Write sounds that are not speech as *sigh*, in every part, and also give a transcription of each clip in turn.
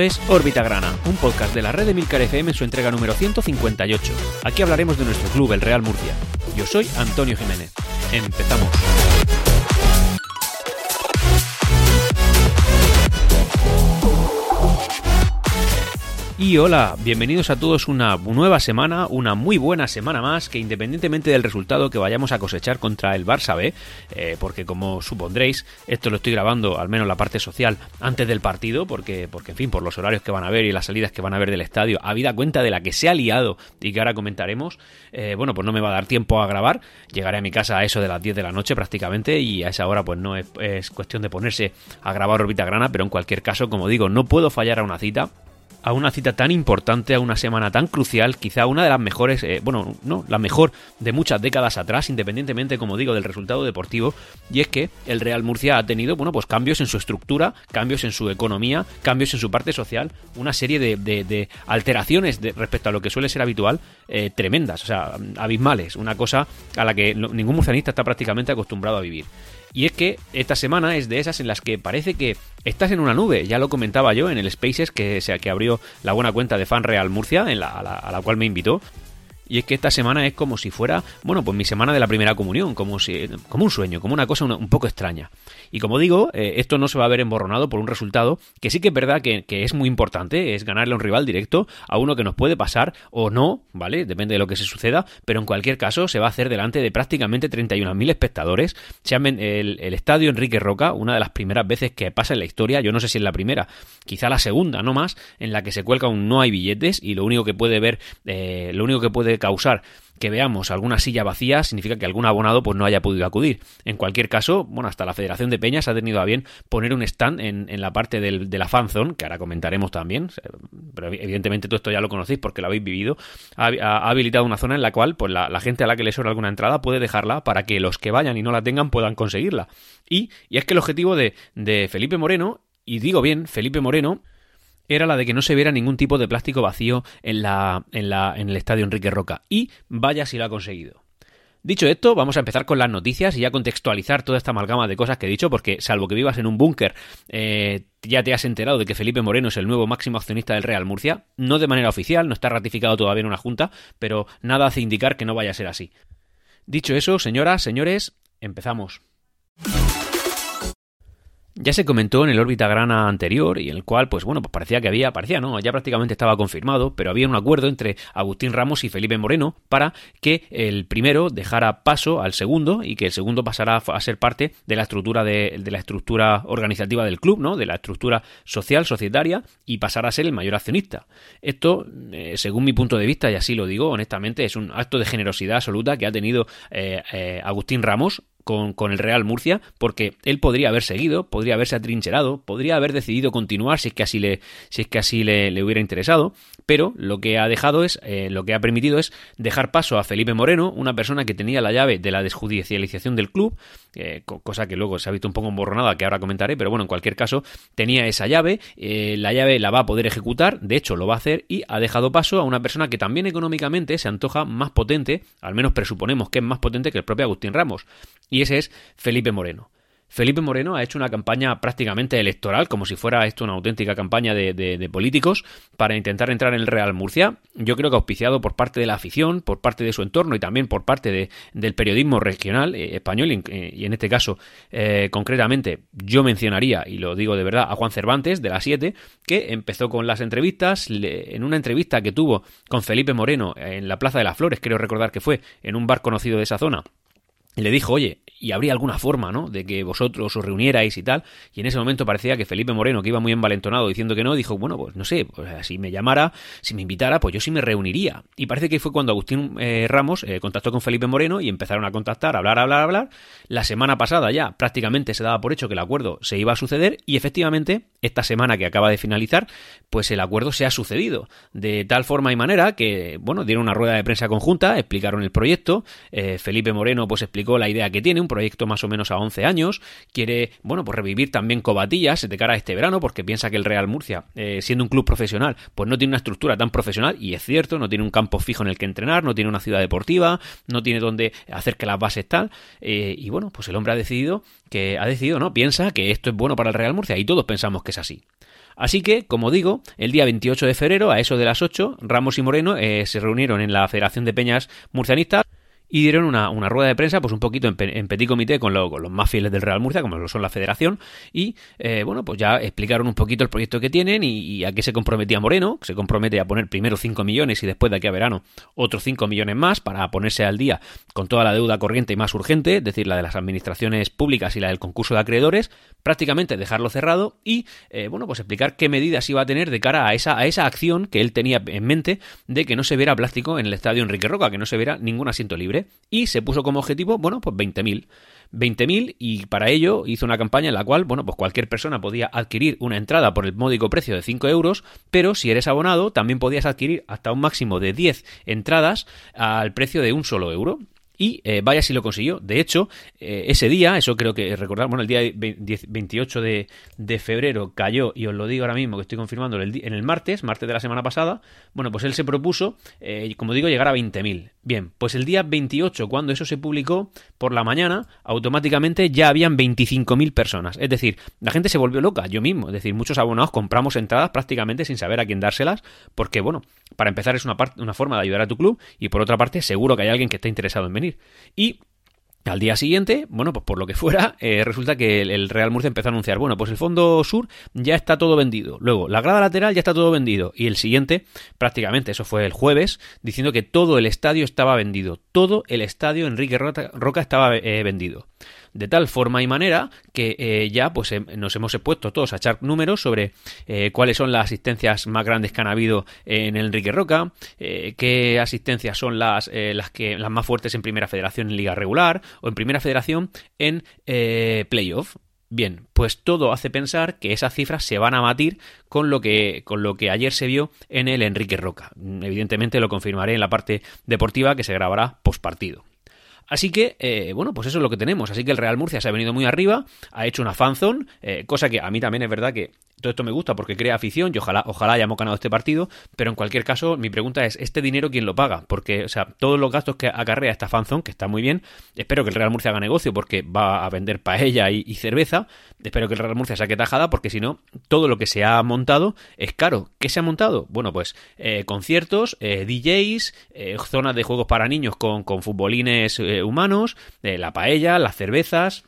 Es Órbita Grana, un podcast de la red de Milcar FM en su entrega número 158. Aquí hablaremos de nuestro club, el Real Murcia. Yo soy Antonio Jiménez. Empezamos. Y hola, bienvenidos a todos una nueva semana, una muy buena semana más, que independientemente del resultado que vayamos a cosechar contra el Barça B, eh, porque como supondréis, esto lo estoy grabando, al menos la parte social, antes del partido, porque, porque en fin, por los horarios que van a ver y las salidas que van a ver del estadio, habida cuenta de la que se ha liado y que ahora comentaremos, eh, bueno, pues no me va a dar tiempo a grabar, llegaré a mi casa a eso de las 10 de la noche prácticamente y a esa hora pues no es, es cuestión de ponerse a grabar Orbita Grana, pero en cualquier caso, como digo, no puedo fallar a una cita a una cita tan importante, a una semana tan crucial, quizá una de las mejores, eh, bueno, no, la mejor de muchas décadas atrás, independientemente, como digo, del resultado deportivo, y es que el Real Murcia ha tenido, bueno, pues cambios en su estructura, cambios en su economía, cambios en su parte social, una serie de, alteraciones respecto a lo que suele ser habitual, eh, tremendas, o sea, abismales, una cosa a la que ningún murcianista está prácticamente acostumbrado a vivir. Y es que esta semana es de esas en las que parece que estás en una nube. Ya lo comentaba yo en el Spaces que, que abrió la buena cuenta de Fan Real Murcia, en a la cual me invitó. Y es que esta semana es como si fuera, bueno, pues mi semana de la primera comunión, como, si, como un sueño, como una cosa un, poco extraña. Y como digo, eh, esto no se va a ver emborronado por un resultado que sí que es verdad que, es muy importante, es ganarle a un rival directo, a uno que nos puede pasar o no, ¿vale? Depende de lo que se suceda, pero en cualquier caso se va a hacer delante de prácticamente 31.000 espectadores. Se el, el estadio Enrique Roca, una de las primeras veces que pasa en la historia, yo no sé si es la primera, quizá la segunda, no más, en la que se cuelga un no hay billetes y lo único que puede ver, eh, lo único que puede causar que veamos alguna silla vacía significa que algún abonado pues no haya podido acudir. En cualquier caso, bueno, hasta la Federación de Peñas ha tenido a bien poner un stand en, la parte del, de la fanzone, que ahora comentaremos también, pero evidentemente todo esto ya lo conocéis porque lo habéis vivido, ha, habilitado una zona en la cual pues la, gente a la que le sobra alguna entrada puede dejarla para que los que vayan y no la tengan puedan conseguirla. Y, y es que el objetivo de, de Felipe Moreno, y digo bien, Felipe Moreno, era la de que no se viera ningún tipo de plástico vacío en, la, en, la, en el estadio Enrique Roca. Y vaya si lo ha conseguido. Dicho esto, vamos a empezar con las noticias y ya contextualizar toda esta amalgama de cosas que he dicho, porque salvo que vivas en un búnker, eh, ya te has enterado de que Felipe Moreno es el nuevo máximo accionista del Real Murcia, no de manera oficial, no está ratificado todavía en una junta, pero nada hace indicar que no vaya a ser así. Dicho eso, señoras, señores, empezamos. Ya se comentó en el órbita grana anterior y el cual, pues bueno, pues parecía que había, parecía no, ya prácticamente estaba confirmado, pero había un acuerdo entre Agustín Ramos y Felipe Moreno para que el primero dejara paso al segundo y que el segundo pasara a ser parte de la estructura de, la estructura organizativa del club, ¿no? De la estructura social, societaria y pasara a ser el mayor accionista. Esto, eh, según mi punto de vista, y así lo digo honestamente, es un acto de generosidad absoluta que ha tenido eh, eh, Agustín Ramos con, con, el Real Murcia, porque él podría haber seguido, podría haberse atrincherado, podría haber decidido continuar si es que así le, si es que así le, hubiera interesado, pero lo que ha dejado es, eh, lo que ha permitido es dejar paso a Felipe Moreno, una persona que tenía la llave de la desjudicialización del club, eh, cosa que luego se ha visto un poco emborronada, que ahora comentaré, pero bueno, en cualquier caso, tenía esa llave, eh, la llave la va a poder ejecutar, de hecho lo va a hacer, y ha dejado paso a una persona que también económicamente se antoja más potente, al menos presuponemos que es más potente que el propio Agustín Ramos y ese es Felipe Moreno. Felipe Moreno ha hecho una campaña prácticamente electoral, como si fuera esto una auténtica campaña de, políticos, para intentar entrar en el Real Murcia. Yo creo que auspiciado por parte de la afición, por parte de su entorno y también por parte del periodismo regional eh, español, eh, y en este caso, eh, concretamente, yo mencionaría, y lo digo de verdad, a Juan Cervantes, de la 7, que empezó con las entrevistas, en una entrevista que tuvo con Felipe Moreno en la Plaza de las Flores, creo recordar que fue, en un bar conocido de esa zona le dijo, oye, y habría alguna forma, ¿no? De que vosotros os reunierais y tal. Y en ese momento parecía que Felipe Moreno, que iba muy envalentonado diciendo que no, dijo, bueno, pues no sé, pues, si me llamara, si me invitara, pues yo sí me reuniría. Y parece que fue cuando Agustín eh, Ramos eh, contactó con Felipe Moreno y empezaron a contactar, a hablar, hablar, hablar. La semana pasada ya prácticamente se daba por hecho que el acuerdo se iba a suceder y efectivamente esta semana que acaba de finalizar, pues el acuerdo se ha sucedido. De tal forma y manera que, bueno, dieron una rueda de prensa conjunta, explicaron el proyecto. Eh, Felipe Moreno pues explicó la idea que tiene, un proyecto más o menos a 11 años, quiere, bueno, pues revivir también Cobatillas de cara a este verano, porque piensa que el Real Murcia, eh, siendo un club profesional, pues no tiene una estructura tan profesional, y es cierto, no tiene un campo fijo en el que entrenar, no tiene una ciudad deportiva, no tiene donde hacer que las bases tal, eh, y bueno, pues el hombre ha decidido que, ha decidido, ¿no? Piensa que esto es bueno para el Real Murcia, y todos pensamos que es así. Así que, como digo, el día 28 de febrero, a eso de las 8, Ramos y Moreno eh, se reunieron en la Federación de Peñas Murcianistas y dieron una, rueda de prensa, pues un poquito en, petit comité con, los más fieles del Real Murcia, como lo son la federación, y eh, bueno, pues ya explicaron un poquito el proyecto que tienen y, a qué se comprometía Moreno, que se compromete a poner primero 5 millones y después de aquí a verano otros 5 millones más para ponerse al día con toda la deuda corriente y más urgente, es decir, la de las administraciones públicas y la del concurso de acreedores, prácticamente dejarlo cerrado y, eh, bueno, pues explicar qué medidas iba a tener de cara a esa, a esa acción que él tenía en mente de que no se viera plástico en el estadio Enrique Roca, que no se viera ningún asiento libre y se puso como objetivo, bueno, pues 20.000. 20.000 y para ello hizo una campaña en la cual, bueno, pues cualquier persona podía adquirir una entrada por el módico precio de 5 euros, pero si eres abonado también podías adquirir hasta un máximo de 10 entradas al precio de un solo euro. Y eh, vaya si lo consiguió. De hecho, eh, ese día, eso creo que recordar, bueno, el día 28 de, febrero cayó, y os lo digo ahora mismo que estoy confirmando, en el martes, martes de la semana pasada, bueno, pues él se propuso, eh, como digo, llegar a 20.000. Bien, pues el día 28, cuando eso se publicó por la mañana, automáticamente ya habían 25.000 personas. Es decir, la gente se volvió loca, yo mismo. Es decir, muchos abonados compramos entradas prácticamente sin saber a quién dárselas, porque, bueno, para empezar es una, una forma de ayudar a tu club, y por otra parte, seguro que hay alguien que está interesado en venir. Y al día siguiente, bueno, pues por lo que fuera, *laughs* eh, resulta que el, Real Murcia empezó a anunciar, bueno, pues el fondo sur ya está todo vendido. Luego, la grada lateral ya está todo vendido. Y el siguiente, prácticamente, eso fue el jueves, diciendo que todo el estadio estaba vendido. Todo el estadio Enrique Roca, estaba eh, vendido de tal forma y manera que eh, ya pues em, nos hemos puesto todos a echar números sobre eh, cuáles son las asistencias más grandes que han habido en Enrique Roca, eh, qué asistencias son las, las, que, las más fuertes en Primera Federación en Liga Regular o en Primera Federación en Playoff. Bien, pues todo hace pensar que esas cifras se van a batir con lo que, con lo que ayer se vio en el Enrique Roca. Evidentemente lo confirmaré en la parte deportiva que se grabará post partido. Así que, eh, bueno, pues eso es lo que tenemos. Así que el Real Murcia se ha venido muy arriba, ha hecho una fanzone, eh, cosa que a mí también es verdad que todo esto me gusta porque crea afición y ojalá, ojalá hayamos ganado este partido, pero en cualquier caso mi pregunta es, ¿este dinero quién lo paga? Porque, o sea, todos los gastos que acarrea esta fanzone, que está muy bien, espero que el Real Murcia haga negocio porque va a vender paella y, cerveza, espero que el Real Murcia saque tajada porque si no, todo lo que se ha montado es caro. ¿Qué se ha montado? Bueno, pues eh, conciertos, eh, DJs, eh, zonas de juegos para niños con, con futbolines humanos, la paella, las cervezas,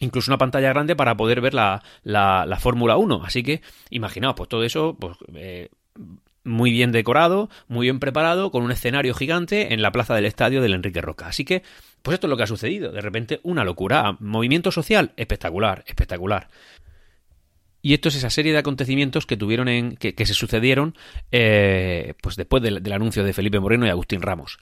incluso una pantalla grande para poder ver la, la, Fórmula 1. Así que, imaginaos, pues todo eso, pues, eh, muy bien decorado, muy bien preparado, con un escenario gigante en la plaza del estadio del Enrique Roca. Así que, pues esto es lo que ha sucedido. De repente, una locura. Movimiento social, espectacular, espectacular. Y esto es esa serie de acontecimientos que tuvieron en. que, se sucedieron eh, pues después del, anuncio de Felipe Moreno y Agustín Ramos.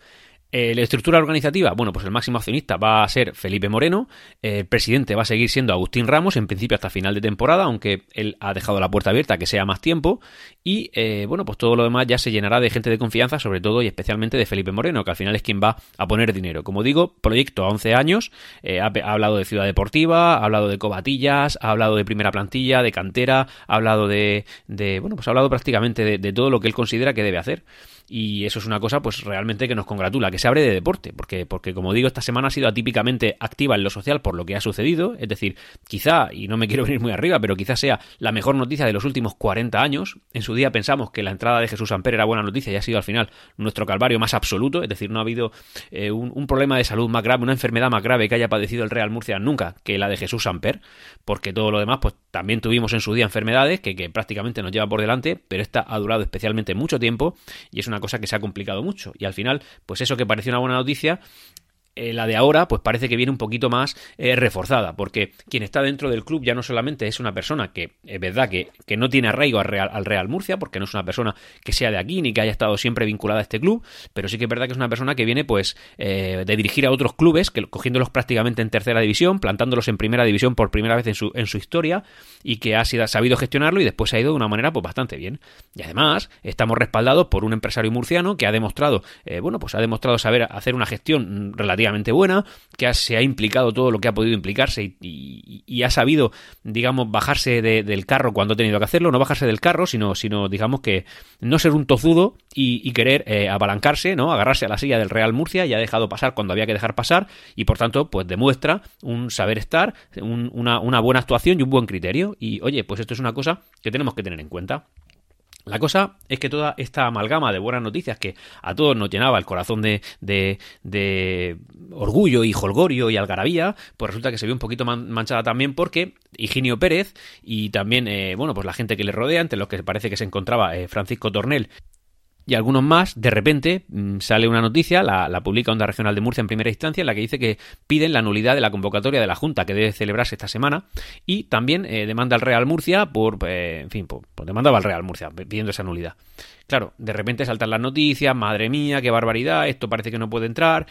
Eh, la estructura organizativa, bueno, pues el máximo accionista va a ser Felipe Moreno, el presidente va a seguir siendo Agustín Ramos, en principio hasta final de temporada, aunque él ha dejado la puerta abierta que sea más tiempo, y eh, bueno, pues todo lo demás ya se llenará de gente de confianza, sobre todo y especialmente de Felipe Moreno, que al final es quien va a poner dinero. Como digo, proyecto a 11 años, eh, ha, hablado de Ciudad Deportiva, ha hablado de cobatillas, ha hablado de primera plantilla, de cantera, ha hablado de, de bueno, pues ha hablado prácticamente de todo lo que él considera que debe hacer y eso es una cosa pues realmente que nos congratula, que se abre de deporte, porque, porque como digo, esta semana ha sido atípicamente activa en lo social por lo que ha sucedido, es decir, quizá, y no me quiero *laughs* venir muy arriba, pero quizá sea la mejor noticia de los últimos 40 años, en su día pensamos que la entrada de Jesús Amper era buena noticia y ha sido al final nuestro calvario más absoluto, es decir, no ha habido eh, un, problema de salud más grave, una enfermedad más grave que haya padecido el Real Murcia nunca que la de Jesús Amper, porque todo lo demás pues también tuvimos en su día enfermedades que, que prácticamente nos lleva por delante, pero esta ha durado especialmente mucho tiempo y es una cosa que se ha complicado mucho. Y al final, pues eso que parecía una buena noticia, eh, la de ahora, pues parece que viene un poquito más eh, reforzada, porque quien está dentro del club ya no solamente es una persona que es verdad que, que no tiene arraigo al Real, al Real, Murcia, porque no es una persona que sea de aquí ni que haya estado siempre vinculada a este club, pero sí que es verdad que es una persona que viene pues eh, de dirigir a otros clubes, que cogiéndolos prácticamente en tercera división, plantándolos en primera división por primera vez en su, en su historia y que ha sido, sabido gestionarlo y después ha ido de una manera pues bastante bien. Y además estamos respaldados por un empresario murciano que ha demostrado, bueno, pues ha demostrado saber hacer una gestión relativamente buena, que se ha implicado todo lo que ha podido implicarse y, ha sabido, digamos, bajarse del carro cuando ha tenido que hacerlo, no bajarse del carro, sino, sino digamos que no ser un tozudo y, querer eh, abalancarse, ¿no? Agarrarse a la silla del Real Murcia y ha dejado pasar cuando había que dejar pasar y por tanto, pues demuestra un saber estar, una buena actuación y un buen criterio. Y oye, pues esto es una cosa que tenemos que tener en cuenta. La cosa es que toda esta amalgama de buenas noticias que a todos nos llenaba el corazón de, de, orgullo y holgorio y algarabía, pues resulta que se vio un poquito manchada también porque Higinio Pérez y también, eh, bueno, pues la gente que le rodea, entre los que parece que se encontraba eh, Francisco Tornel y algunos más, de repente mm, sale una noticia, la, publica Onda Regional de Murcia en primera instancia, en la que dice que piden la nulidad de la convocatoria de la Junta que debe celebrarse esta semana y también eh, demanda al Real Murcia por, eh, en fin, por, demandaba al Real Murcia pidiendo esa nulidad. Claro, de repente saltan las noticias, madre mía, qué barbaridad, esto parece que no puede entrar,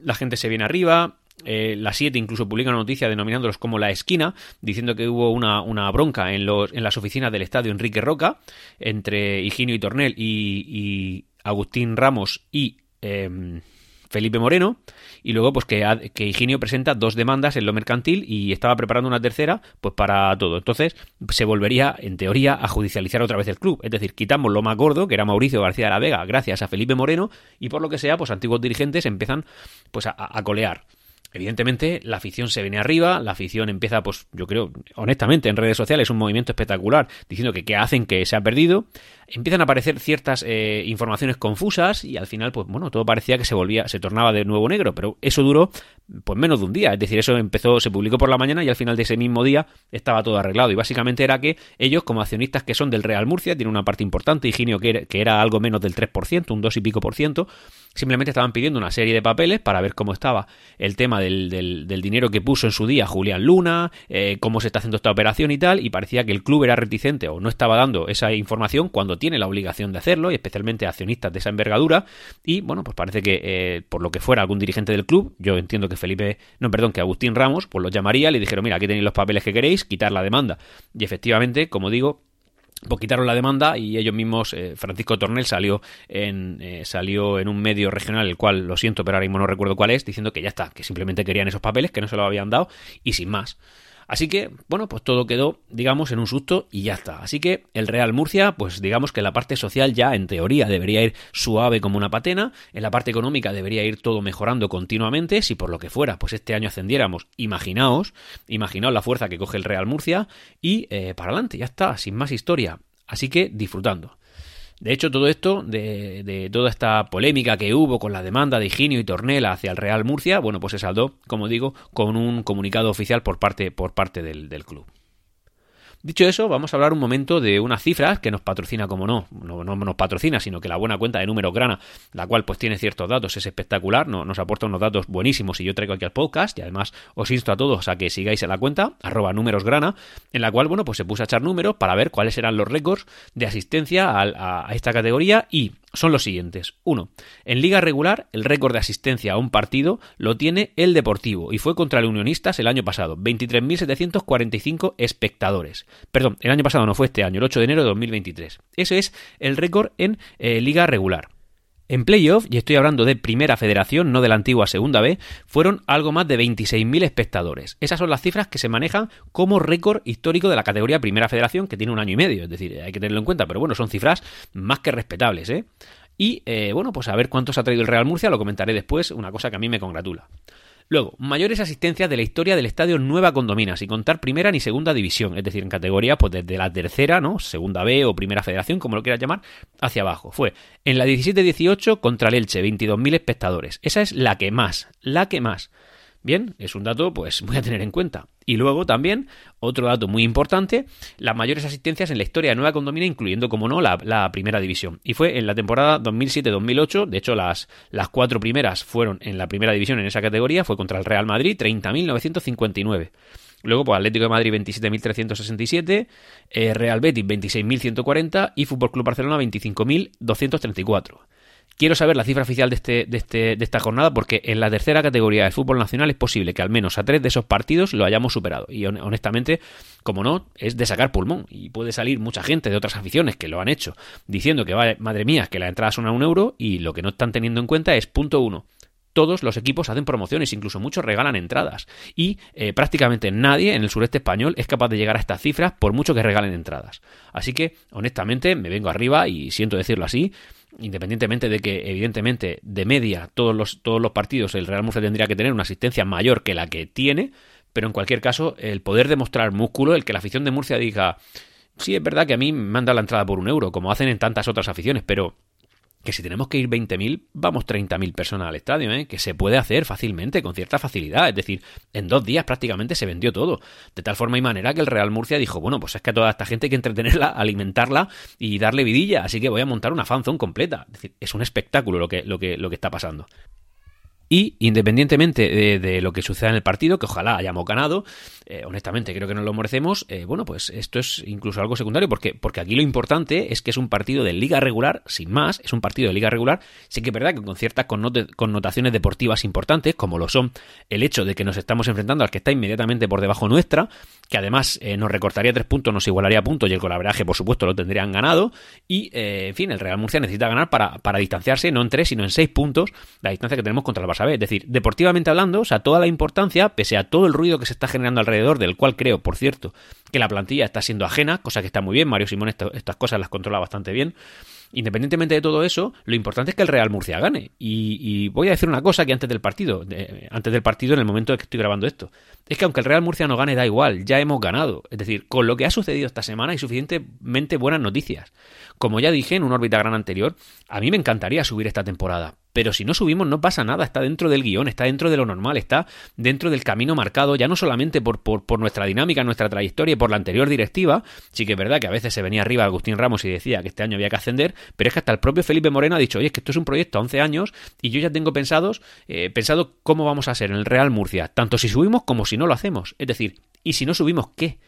la gente se viene arriba, eh, la 7 incluso publica una noticia denominándolos como la esquina, diciendo que hubo una, bronca en, los, en las oficinas del estadio Enrique Roca entre Higinio y Tornel y, Agustín Ramos y em, Felipe Moreno, y luego pues que, que, Higinio presenta dos demandas en lo mercantil y estaba preparando una tercera pues para todo. Entonces se volvería, en teoría, a judicializar otra vez el club. Es decir, quitamos lo más gordo, que era Mauricio García de la Vega, gracias a Felipe Moreno, y por lo que sea, pues antiguos dirigentes empiezan pues a colear. Evidentemente, la afición se viene arriba, la afición empieza, pues yo creo, honestamente, en redes sociales un movimiento espectacular diciendo que qué hacen que se ha perdido. Empiezan a aparecer ciertas eh, informaciones confusas y al final, pues bueno, todo parecía que se volvía, se tornaba de nuevo negro, pero eso duró pues menos de un día. Es decir, eso empezó, se publicó por la mañana y al final de ese mismo día estaba todo arreglado. Y básicamente era que ellos, como accionistas que son del Real Murcia, tienen una parte importante, Higinio que que era algo menos del 3%, un 2 y pico por ciento, simplemente estaban pidiendo una serie de papeles para ver cómo estaba el tema del, dinero que puso en su día Julián Luna, eh, cómo se está haciendo esta operación y tal, y parecía que el club era reticente o no estaba dando esa información cuando tiene la obligación de hacerlo, y especialmente accionistas de esa envergadura, y bueno, pues parece que eh, por lo que fuera algún dirigente del club, yo entiendo que Felipe, no, perdón, que Agustín Ramos, pues los llamaría, le dijeron, mira, aquí tenéis los papeles que queréis, quitar la demanda. Y efectivamente, como digo, pues quitaron la demanda y ellos mismos, eh, Francisco Tornel salió en, eh, salió en un medio regional, el cual lo siento, pero ahora mismo no recuerdo cuál es, diciendo que ya está, que simplemente querían esos papeles, que no se los habían dado y sin más. Así que, bueno, pues todo quedó, digamos, en un susto y ya está. Así que el Real Murcia, pues digamos que la parte social ya en teoría debería ir suave como una patena, en la parte económica debería ir todo mejorando continuamente, si por lo que fuera, pues este año ascendiéramos, imaginaos, imaginaos la fuerza que coge el Real Murcia y eh, para adelante, ya está, sin más historia. Así que disfrutando. De hecho, todo esto, de, toda esta polémica que hubo con la demanda de Higinio y Tornela hacia el Real Murcia, bueno, pues se saldó, como digo, con un comunicado oficial por parte, por parte del club. Dicho eso, vamos a hablar un momento de unas cifras que nos patrocina, como no, no, nos patrocina, sino que la buena cuenta de números grana, la cual pues tiene ciertos datos, es espectacular, no, nos aporta unos datos buenísimos y yo traigo aquí al podcast y además os insto a todos a que sigáis en la cuenta, arroba números grana, en la cual, bueno, pues se puso a echar números para ver cuáles eran los récords de asistencia a esta categoría y son los siguientes. 1. En liga regular, el récord de asistencia a un partido lo tiene el Deportivo y fue contra el Unionistas el año pasado, 23.745 espectadores. Perdón, el año pasado no fue este año, el 8 de enero de 2023. Ese es el récord en eh, liga regular. En playoff, y estoy hablando de primera federación, no de la antigua segunda B, fueron algo más de 26.000 espectadores. Esas son las cifras que se manejan como récord histórico de la categoría primera federación, que tiene un año y medio. Es decir, hay que tenerlo en cuenta, pero bueno, son cifras más que respetables, ¿eh? Y eh, bueno, pues a ver cuántos ha traído el Real Murcia, lo comentaré después, una cosa que a mí me congratula. Luego, mayores asistencias de la historia del estadio Nueva Condomina, sin contar primera ni segunda división, es decir, en categoría, pues desde la tercera, ¿no? Segunda B o primera federación, como lo quieras llamar, hacia abajo. Fue en la 17-18 contra el Elche, 22.000 espectadores. Esa es la que más, la que más. Bien, es un dato pues muy a tener en cuenta. Y luego también, otro dato muy importante, las mayores asistencias en la historia de Nueva Condomina, incluyendo, como no, la, primera división. Y fue en la temporada 2007-2008, de hecho las, las cuatro primeras fueron en la primera división en esa categoría, fue contra el Real Madrid, 30.959. Luego, pues Atlético de Madrid 27.367, eh, Real Betis 26.140 y Fútbol Club Barcelona 25.234. Quiero saber la cifra oficial de, este, de, este, de esta jornada porque en la tercera categoría de fútbol nacional es posible que al menos a tres de esos partidos lo hayamos superado. Y honestamente, como no, es de sacar pulmón. Y puede salir mucha gente de otras aficiones que lo han hecho diciendo que, madre mía, que la entrada son a un euro y lo que no están teniendo en cuenta es, punto uno, todos los equipos hacen promociones, incluso muchos regalan entradas. Y eh, prácticamente nadie en el sureste español es capaz de llegar a estas cifras por mucho que regalen entradas. Así que, honestamente, me vengo arriba y siento decirlo así, independientemente de que, evidentemente, de media, todos los, todos los partidos el Real Murcia tendría que tener una asistencia mayor que la que tiene, pero en cualquier caso, el poder demostrar músculo, el que la afición de Murcia diga, sí, es verdad que a mí me han la entrada por un euro, como hacen en tantas otras aficiones, pero que si tenemos que ir 20.000, vamos 30.000 personas al estadio, ¿eh? que se puede hacer fácilmente, con cierta facilidad. Es decir, en dos días prácticamente se vendió todo. De tal forma y manera que el Real Murcia dijo, bueno, pues es que a toda esta gente hay que entretenerla, alimentarla y darle vidilla, así que voy a montar una fanzone completa. Es decir, es un espectáculo lo que, lo que, lo que está pasando. Y independientemente de, lo que suceda en el partido, que ojalá hayamos ganado, eh, honestamente creo que no lo merecemos, eh, bueno, pues esto es incluso algo secundario, porque, porque aquí lo importante es que es un partido de liga regular, sin más, es un partido de liga regular, sí que es verdad que con ciertas connotaciones deportivas importantes, como lo son el hecho de que nos estamos enfrentando al que está inmediatamente por debajo nuestra, que además eh, nos recortaría tres puntos, nos igualaría puntos y el colaboraje, por supuesto, lo tendrían ganado, y en fin, el Real Murcia necesita ganar para, para distanciarse no en tres, sino en seis puntos, la distancia que tenemos contra el Barça es decir, deportivamente hablando, o sea, toda la importancia, pese a todo el ruido que se está generando alrededor, del cual creo, por cierto, que la plantilla está siendo ajena, cosa que está muy bien, Mario Simón estas cosas las controla bastante bien. Independientemente de todo eso, lo importante es que el Real Murcia gane. Y, voy a decir una cosa que antes del partido, antes del partido, en el momento en que estoy grabando esto, es que aunque el Real Murcia no gane, da igual, ya hemos ganado. Es decir, con lo que ha sucedido esta semana hay suficientemente buenas noticias. Como ya dije en un órbita gran anterior, a mí me encantaría subir esta temporada, pero si no subimos no pasa nada, está dentro del guion, está dentro de lo normal, está dentro del camino marcado, ya no solamente por, por, nuestra dinámica, nuestra trayectoria y por la anterior directiva, sí que es verdad que a veces se venía arriba Agustín Ramos y decía que este año había que ascender, pero es que hasta el propio Felipe Moreno ha dicho, oye, es que esto es un proyecto a 11 años y yo ya tengo pensados, eh, pensado cómo vamos a ser en el Real Murcia, tanto si subimos como si no lo hacemos, es decir, ¿y si no subimos qué?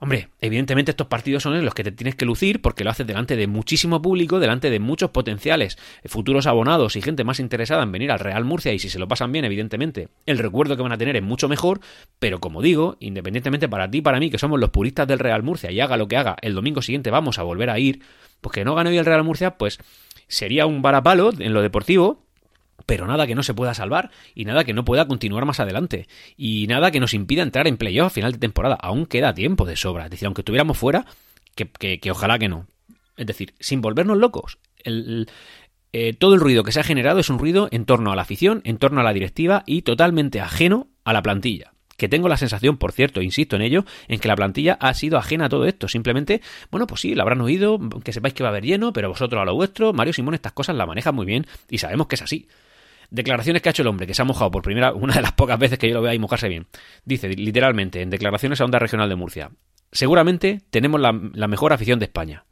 Hombre, evidentemente estos partidos son en los que te tienes que lucir porque lo haces delante de muchísimo público, delante de muchos potenciales futuros abonados y gente más interesada en venir al Real Murcia y si se lo pasan bien, evidentemente, el recuerdo que van a tener es mucho mejor, pero como digo, independientemente para ti y para mí, que somos los puristas del Real Murcia y haga lo que haga, el domingo siguiente vamos a volver a ir, pues que no gane hoy el Real Murcia, pues sería un varapalo en lo deportivo, pero nada que no se pueda salvar y nada que no pueda continuar más adelante y nada que nos impida entrar en playoff a final de temporada. Aún queda tiempo de sobra. Es decir, aunque estuviéramos fuera, que, ojalá que no. Es decir, sin volvernos locos. Eh, todo el ruido que se ha generado es un ruido en torno a la afición, en torno a la directiva y totalmente ajeno a la plantilla. Que tengo la sensación, por cierto, insisto en ello, en que la plantilla ha sido ajena a todo esto. Simplemente, bueno, pues sí, la habrán oído, que sepáis que va a haber lleno, pero vosotros a lo vuestro, Mario Simón estas cosas la maneja muy bien y sabemos que es así. Declaraciones que ha hecho el hombre, que se ha mojado por primera, *laughs* una de las pocas veces que yo lo veo ahí mojarse bien. Dice, literalmente, en declaraciones a Onda Regional de Murcia. Seguramente tenemos la, mejor afición de España.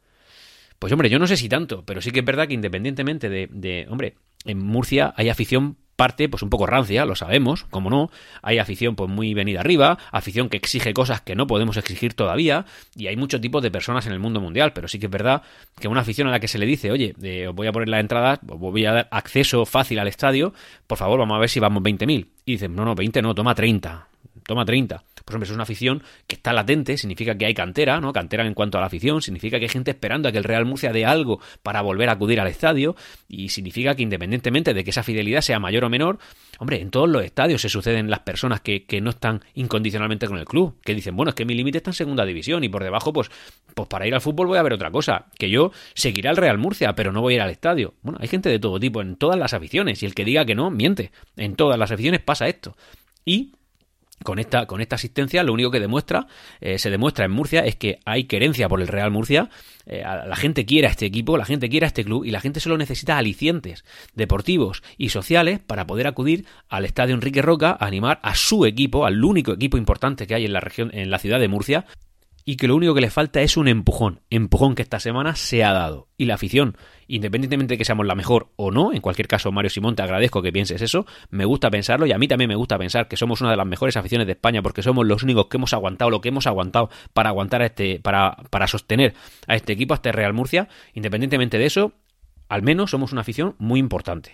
Pues hombre, yo no sé si tanto, pero sí que es verdad que independientemente de, de hombre, en Murcia hay afición parte pues un poco rancia, lo sabemos, como no, hay afición pues muy venida arriba, afición que exige cosas que no podemos exigir todavía y hay muchos tipos de personas en el mundo mundial, pero sí que es verdad que una afición a la que se le dice, oye, os voy a poner la entrada, os voy a dar acceso fácil al estadio, por favor, vamos a ver si vamos 20.000. Y dicen, no, no, 20 no, toma 30, toma 30. Pues hombre, es una afición que está latente, significa que hay cantera, ¿no? Cantera en cuanto a la afición, significa que hay gente esperando a que el Real Murcia dé algo para volver a acudir al estadio, y significa que independientemente de que esa fidelidad sea mayor o menor, hombre, en todos los estadios se suceden las personas que, que no están incondicionalmente con el club, que dicen, bueno, es que mi límite está en segunda división, y por debajo, pues, pues para ir al fútbol voy a ver otra cosa, que yo seguiré al Real Murcia, pero no voy a ir al estadio. Bueno, hay gente de todo tipo en todas las aficiones, y el que diga que no, miente. En todas las aficiones pasa esto. Y con esta, con esta asistencia lo único que demuestra, eh, se demuestra en Murcia es que hay querencia por el Real Murcia, eh, la gente quiere a este equipo, la gente quiere a este club y la gente solo necesita alicientes deportivos y sociales para poder acudir al Estadio Enrique Roca a animar a su equipo, al único equipo importante que hay en la región, en la ciudad de Murcia, y que lo único que le falta es un empujón, empujón que esta semana se ha dado. Y la afición, independientemente de que seamos la mejor o no, en cualquier caso Mario Simón te agradezco que pienses eso, me gusta pensarlo y a mí también me gusta pensar que somos una de las mejores aficiones de España porque somos los únicos que hemos aguantado lo que hemos aguantado para aguantar a este, para, para sostener a este equipo, a este Real Murcia. Independientemente de eso, al menos somos una afición muy importante.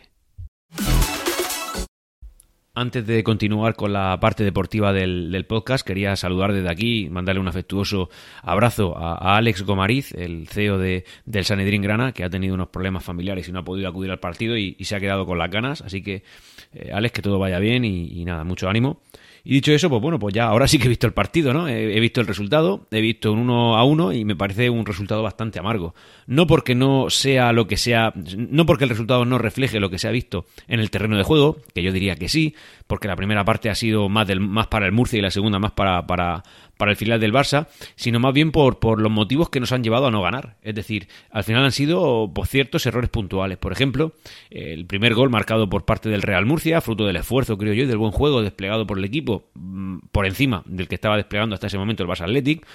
Antes de continuar con la parte deportiva del, podcast, quería saludar desde aquí, mandarle un afectuoso abrazo a, Alex Gomariz, el CEO de, del Sanedrín Grana, que ha tenido unos problemas familiares y no ha podido acudir al partido y, se ha quedado con las ganas. Así que, eh, Alex, que todo vaya bien y nada, mucho ánimo. Y dicho eso, pues bueno, pues ya ahora sí que he visto el partido, ¿no? He, visto el resultado, he visto un 1 a 1 y me parece un resultado bastante amargo. No porque no sea lo que sea, no porque el resultado no refleje lo que se ha visto en el terreno de juego, que yo diría que sí, porque la primera parte ha sido más, del, más para el Murcia y la segunda más para, para, para el final del Barça, sino más bien por, por los motivos que nos han llevado a no ganar. Es decir, al final han sido por ciertos errores puntuales. Por ejemplo, el primer gol marcado por parte del Real Murcia, fruto del esfuerzo, creo yo, y del buen juego desplegado por el equipo, mm, por encima del que estaba desplegando hasta ese momento el Barça Athletic,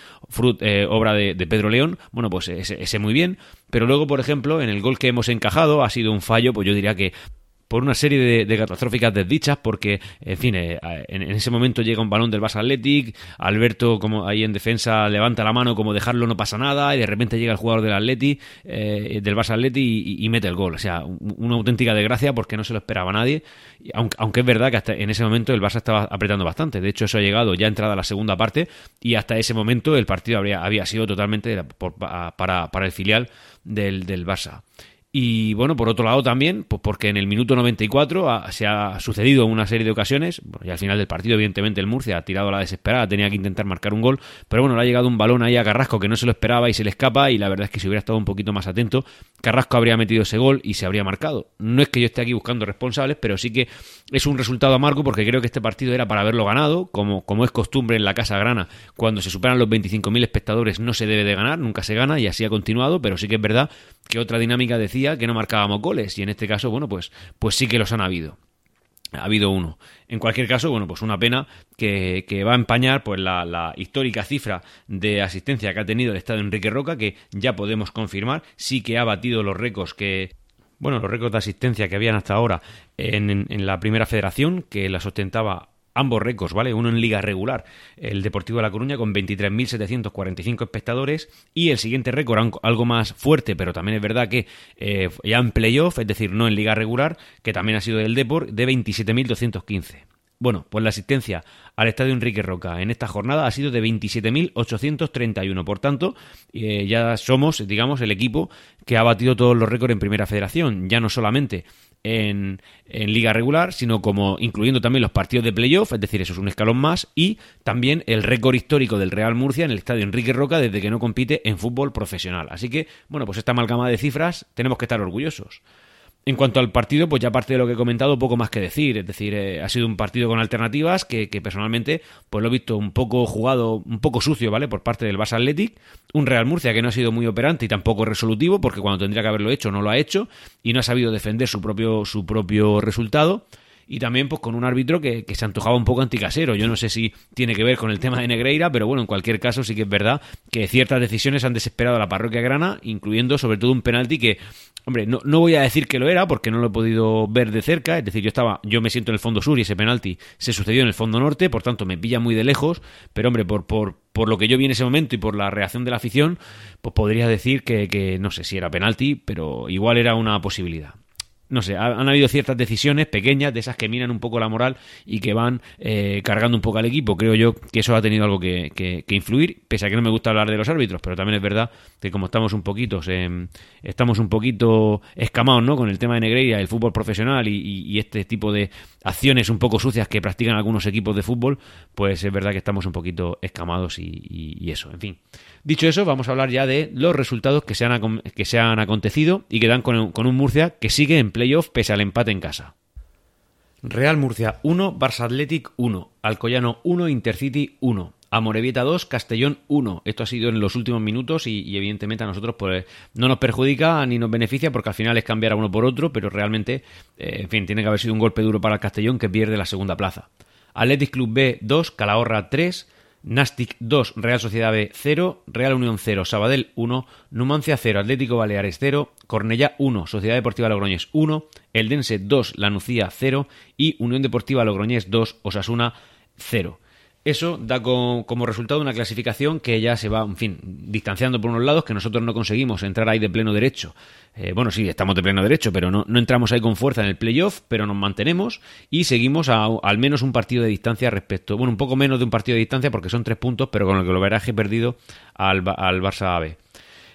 eh, obra de, Pedro León, bueno, pues ese, ese muy bien. Pero luego, por ejemplo, en el gol que hemos encajado ha sido un fallo, pues yo diría que por una serie de, catastróficas desdichas, porque, en fin, eh, en, ese momento llega un balón del Barça Athletic, Alberto, como ahí en defensa, levanta la mano como dejarlo no pasa nada, y de repente llega el jugador del Athletic, eh, del Barça Athletic, y, mete el gol. O sea, una auténtica desgracia porque no se lo esperaba nadie, aunque, aunque es verdad que hasta en ese momento el Barça estaba apretando bastante. De hecho, eso ha llegado ya entrada la segunda parte, y hasta ese momento el partido habría, había sido totalmente para, para el filial del, del Barça. Y bueno, por otro lado también, pues porque en el minuto 94 se ha sucedido una serie de ocasiones, y al final del partido, evidentemente, el Murcia ha tirado a la desesperada, tenía que intentar marcar un gol, pero bueno, le ha llegado un balón ahí a Carrasco que no se lo esperaba y se le escapa, y la verdad es que si hubiera estado un poquito más atento, Carrasco habría metido ese gol y se habría marcado. No es que yo esté aquí buscando responsables, pero sí que es un resultado amargo porque creo que este partido era para haberlo ganado, como, como es costumbre en la Casa Grana, cuando se superan los 25.000 espectadores no se debe de ganar, nunca se gana y así ha continuado, pero sí que es verdad que otra dinámica decía que no marcábamos goles y en este caso, bueno, pues, pues sí que los han habido. Ha habido uno. En cualquier caso, bueno, pues una pena que, va a empañar pues la, la, histórica cifra de asistencia que ha tenido el Estado Enrique Roca, que ya podemos confirmar, sí que ha batido los récords que, bueno, los récords de asistencia que habían hasta ahora en, en la primera federación, que las ostentaba ambos récords, ¿vale? Uno en liga regular, el Deportivo de La Coruña con 23.745 espectadores y el siguiente récord, algo más fuerte, pero también es verdad que eh, ya en playoff, es decir, no en liga regular, que también ha sido del Deport, de 27.215. Bueno, pues la asistencia al estadio Enrique Roca en esta jornada ha sido de 27.831. Por tanto, eh, ya somos, digamos, el equipo que ha batido todos los récords en Primera Federación. Ya no solamente en, liga regular, sino como incluyendo también los partidos de playoff, es decir, eso es un escalón más, y también el récord histórico del Real Murcia en el estadio Enrique Roca desde que no compite en fútbol profesional. Así que, bueno, pues esta amalgama de cifras tenemos que estar orgullosos. En cuanto al partido, pues ya aparte de lo que he comentado, poco más que decir. Es decir, eh, ha sido un partido con alternativas que, personalmente pues lo he visto un poco jugado, un poco sucio, ¿vale? Por parte del Barça Athletic. Un Real Murcia que no ha sido muy operante y tampoco resolutivo, porque cuando tendría que haberlo hecho no lo ha hecho y no ha sabido defender su propio, su propio resultado y también pues con un árbitro que, se antojaba un poco anticasero. Yo no sé si tiene que ver con el tema de Negreira, pero bueno, en cualquier caso sí que es verdad que ciertas decisiones han desesperado a la parroquia grana, incluyendo sobre todo un penalti que, hombre, no, no voy a decir que lo era porque no lo he podido ver de cerca, es decir, yo estaba, yo me siento en el fondo sur y ese penalti se sucedió en el fondo norte, por tanto me pilla muy de lejos, pero hombre, por, por, por lo que yo vi en ese momento y por la reacción de la afición, pues podría decir que, que no sé si era penalti, pero igual era una posibilidad no sé, han habido ciertas decisiones pequeñas, de esas que miran un poco la moral y que van eh, cargando un poco al equipo. Creo yo que eso ha tenido algo que, influir, pese a que no me gusta hablar de los árbitros, pero también es verdad que como estamos un poquito, estamos un poquito escamados ¿no? con el tema de Negreira, el fútbol profesional y, este tipo de acciones un poco sucias que practican algunos equipos de fútbol, pues es verdad que estamos un poquito escamados y eso, en fin. Dicho eso, vamos a hablar ya de los resultados que se han, que se han acontecido y que dan con, un Murcia que sigue en pese al empate en casa. Real Murcia 1, Barça Athletic 1, Alcoyano 1, Intercity 1, Amorebieta 2, Castellón 1. Esto ha sido en los últimos minutos y, evidentemente a nosotros pues, no nos perjudica ni nos beneficia porque al final es cambiar a uno por otro, pero realmente, eh, en fin, tiene que haber sido un golpe duro para el Castellón que pierde la segunda plaza. Athletic Club B 2, Calahorra 3, Nastic 2, Real Sociedad B 0, Real Unión 0, Sabadell 1, Numancia 0, Atlético Baleares 0, Cornellá 1, Sociedad Deportiva Logroñés 1, Eldense 2, Lanucía 0 y Unión Deportiva Logroñés 2, Osasuna 0. Eso da como resultado una clasificación que ya se va, en fin, distanciando por unos lados, que nosotros no conseguimos entrar ahí de pleno derecho. Eh, bueno, sí, estamos de pleno derecho, pero no, entramos ahí con fuerza en el playoff, pero nos mantenemos y seguimos a, al menos un partido de distancia respecto, bueno, un poco menos de un partido de distancia porque son tres puntos, pero con el que lo veraje perdido al, al Barça B.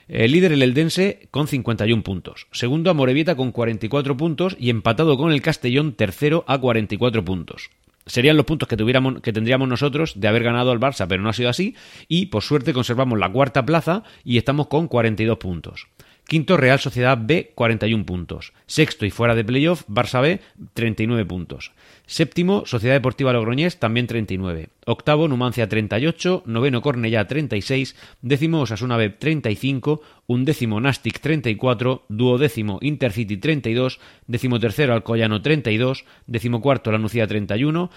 El líder el Eldense con 51 puntos. Segundo a Morevieta con 44 puntos y empatado con el Castellón tercero a 44 puntos serían los puntos que, tuviéramos, que tendríamos nosotros de haber ganado al Barça, pero no ha sido así. Y por suerte conservamos la cuarta plaza y estamos con 42 puntos. Quinto, Real Sociedad B, 41 puntos. Sexto y fuera de playoff, Barça B, 39 puntos. Séptimo, Sociedad Deportiva Logroñés, también 39. Octavo, Numancia 38. Noveno, Cornellá 36. Décimo, Osasuna B 35. Undécimo, Nastic 34. Duodécimo, Intercity 32. Décimo tercero, Alcoyano 32. Décimo cuarto, Lanucía 31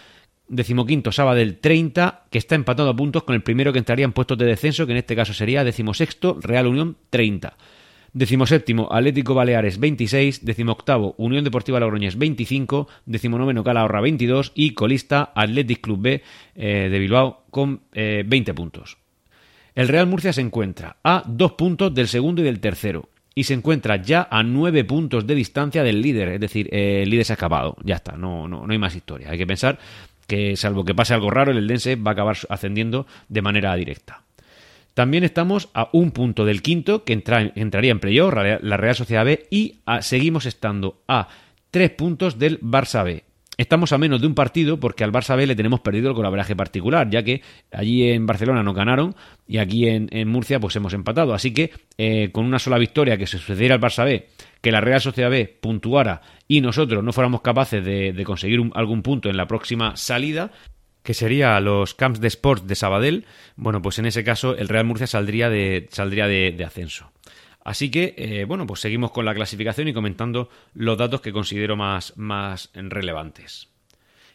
decimoquinto Sabadell 30, que está empatado a puntos con el primero que entraría en puestos de descenso, que en este caso sería decimosexto Real Unión 30. Decimoséptimo, Atlético Baleares 26, decimoctavo, Unión Deportiva Logroñés 25, decimonoveno, Calahorra 22 y colista Athletic Club B eh, de Bilbao con 20 eh, puntos. El Real Murcia se encuentra a dos puntos del segundo y del tercero y se encuentra ya a nueve puntos de distancia del líder, es decir, el líder se ha acabado, ya está, no, no, no hay más historia. Hay que pensar que salvo que pase algo raro, el Eldense va a acabar ascendiendo de manera directa. También estamos a un punto del quinto, que entraría en playoff, la Real Sociedad B, y seguimos estando a tres puntos del Barça B. Estamos a menos de un partido porque al Barça B le tenemos perdido el colaboraje particular, ya que allí en Barcelona no ganaron y aquí en, Murcia pues hemos empatado. Así que eh, con una sola victoria que se sucediera al Barça B, que la Real Sociedad B puntuara y nosotros no fuéramos capaces de, conseguir algún punto en la próxima salida, que sería los camps de sports de Sabadell, bueno, pues en ese caso el Real Murcia saldría de, saldría de, ascenso. Así que, eh, bueno, pues seguimos con la clasificación y comentando los datos que considero más, más relevantes.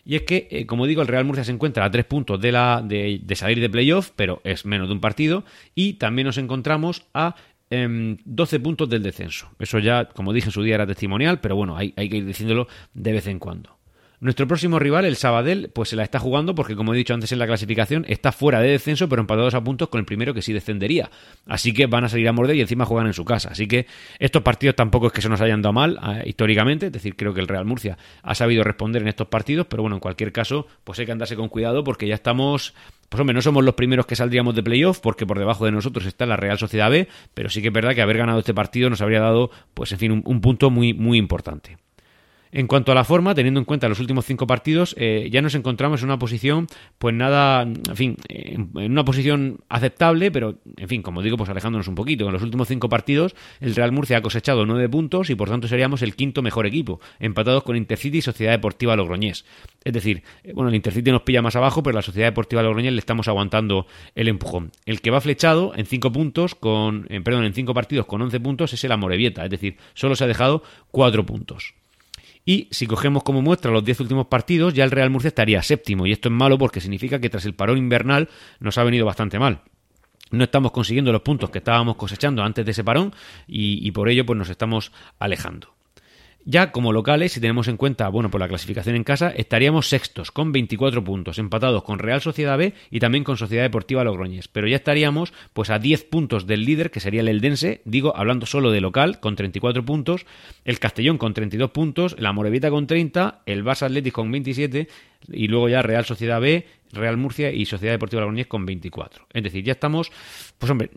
Y es que, eh, como digo, el Real Murcia se encuentra a tres puntos de, la, de, salir de playoff, pero es menos de un partido. Y también nos encontramos a 12 em, puntos del descenso. Eso ya, como dije en su día, era testimonial, pero bueno, hay, hay que ir diciéndolo de vez en cuando. Nuestro próximo rival, el Sabadell, pues se la está jugando porque, como he dicho antes en la clasificación, está fuera de descenso, pero empatados a puntos con el primero que sí descendería. Así que van a salir a morder y encima juegan en su casa. Así que estos partidos tampoco es que se nos hayan dado mal ah, históricamente. Es decir, creo que el Real Murcia ha sabido responder en estos partidos, pero bueno, en cualquier caso, pues hay que andarse con cuidado porque ya estamos pues hombre, no somos los primeros que saldríamos de playoff porque por debajo de nosotros está la Real Sociedad B, pero sí que es verdad que haber ganado este partido nos habría dado, pues en fin, un, un punto muy, muy importante. En cuanto a la forma, teniendo en cuenta los últimos cinco partidos, eh, ya nos encontramos en una posición, pues nada, en fin, en, una posición aceptable, pero, en fin, como digo, pues alejándonos un poquito. En los últimos cinco partidos, el Real Murcia ha cosechado nueve puntos y por tanto seríamos el quinto mejor equipo, empatados con Intercity y Sociedad Deportiva Logroñés. Es decir, eh, bueno, el Intercity nos pilla más abajo, pero la Sociedad Deportiva Logroñés le estamos aguantando el empujón. El que va flechado en cinco puntos, con, eh, perdón, en cinco partidos con once puntos es el Amorebieta, es decir, solo se ha dejado cuatro puntos. Y si cogemos como muestra los 10 últimos partidos, ya el Real Murcia estaría séptimo. Y esto es malo porque significa que tras el parón invernal nos ha venido bastante mal no estamos consiguiendo los puntos que estábamos cosechando antes de ese parón y, y, por ello pues nos estamos alejando. Ya como locales, si tenemos en cuenta, bueno, por la clasificación en casa, estaríamos sextos con 24 puntos, empatados con Real Sociedad B y también con Sociedad Deportiva Logroñés. Pero ya estaríamos pues a 10 puntos del líder, que sería el Eldense, digo, hablando solo de local, con 34 puntos, el Castellón con 32 puntos, la Morevita con 30, el Barça Athletic con 27 y luego ya Real Sociedad B, Real Murcia y Sociedad Deportiva Logroñés con 24. Es decir, ya estamos, pues hombre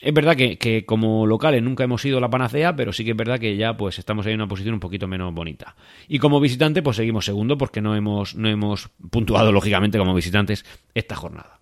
es verdad que, como locales nunca hemos sido la panacea, pero sí que es verdad que ya pues estamos ahí en una posición un poquito menos bonita. Y como visitante, pues seguimos segundo porque no hemos, no hemos puntuado, lógicamente, como visitantes esta jornada.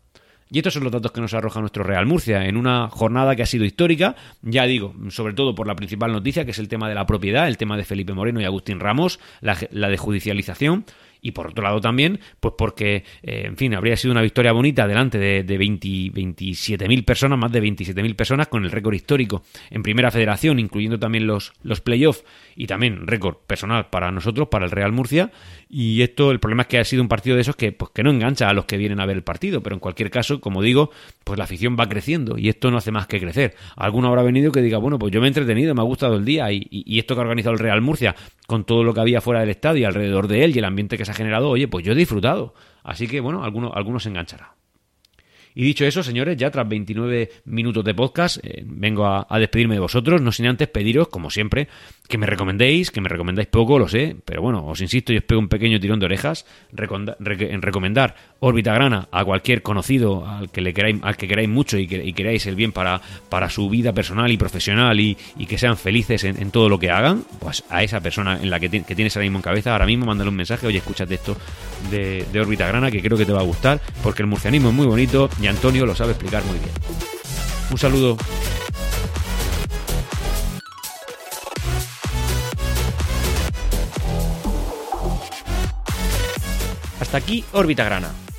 Y estos son los datos que nos arroja nuestro Real Murcia en una jornada que ha sido histórica, ya digo, sobre todo por la principal noticia, que es el tema de la propiedad, el tema de Felipe Moreno y Agustín Ramos, la, la de judicialización, y por otro lado también, pues porque, eh, en fin, habría sido una victoria bonita delante de, de 27.000 personas, más de 27.000 personas, con el récord histórico en Primera Federación, incluyendo también los, los playoffs y también récord personal para nosotros, para el Real Murcia. Y esto, el problema es que ha sido un partido de esos que, pues, que no engancha a los que vienen a ver el partido, pero en cualquier caso, como digo, pues la afición va creciendo y esto no hace más que crecer. Alguno habrá venido que diga, bueno, pues yo me he entretenido, me ha gustado el día y, y esto que ha organizado el Real Murcia, con todo lo que había fuera del estadio y alrededor de él y el ambiente que se ha generado, oye, pues yo he disfrutado. Así que, bueno, algunos, algunos se enganchará. Y dicho eso, señores, ya tras 29 minutos de podcast, eh, vengo a, despedirme de vosotros, no sin antes pediros, como siempre, que me recomendéis, que me recomendáis poco, lo sé, pero bueno, os insisto y os pego un pequeño tirón de orejas en recomendar Órbita Grana a cualquier conocido al que le queráis, al que queráis mucho y, que, queráis el bien para, para su vida personal y profesional y, que sean felices en, todo lo que hagan, pues a esa persona en la que, que tienes ahora mismo en cabeza, ahora mismo mándale un mensaje, oye, escúchate esto de, de Órbita Grana, que creo que te va a gustar, porque el murcianismo es muy bonito y Antonio lo sabe explicar muy bien. Un saludo. Hasta aquí Órbita Grana.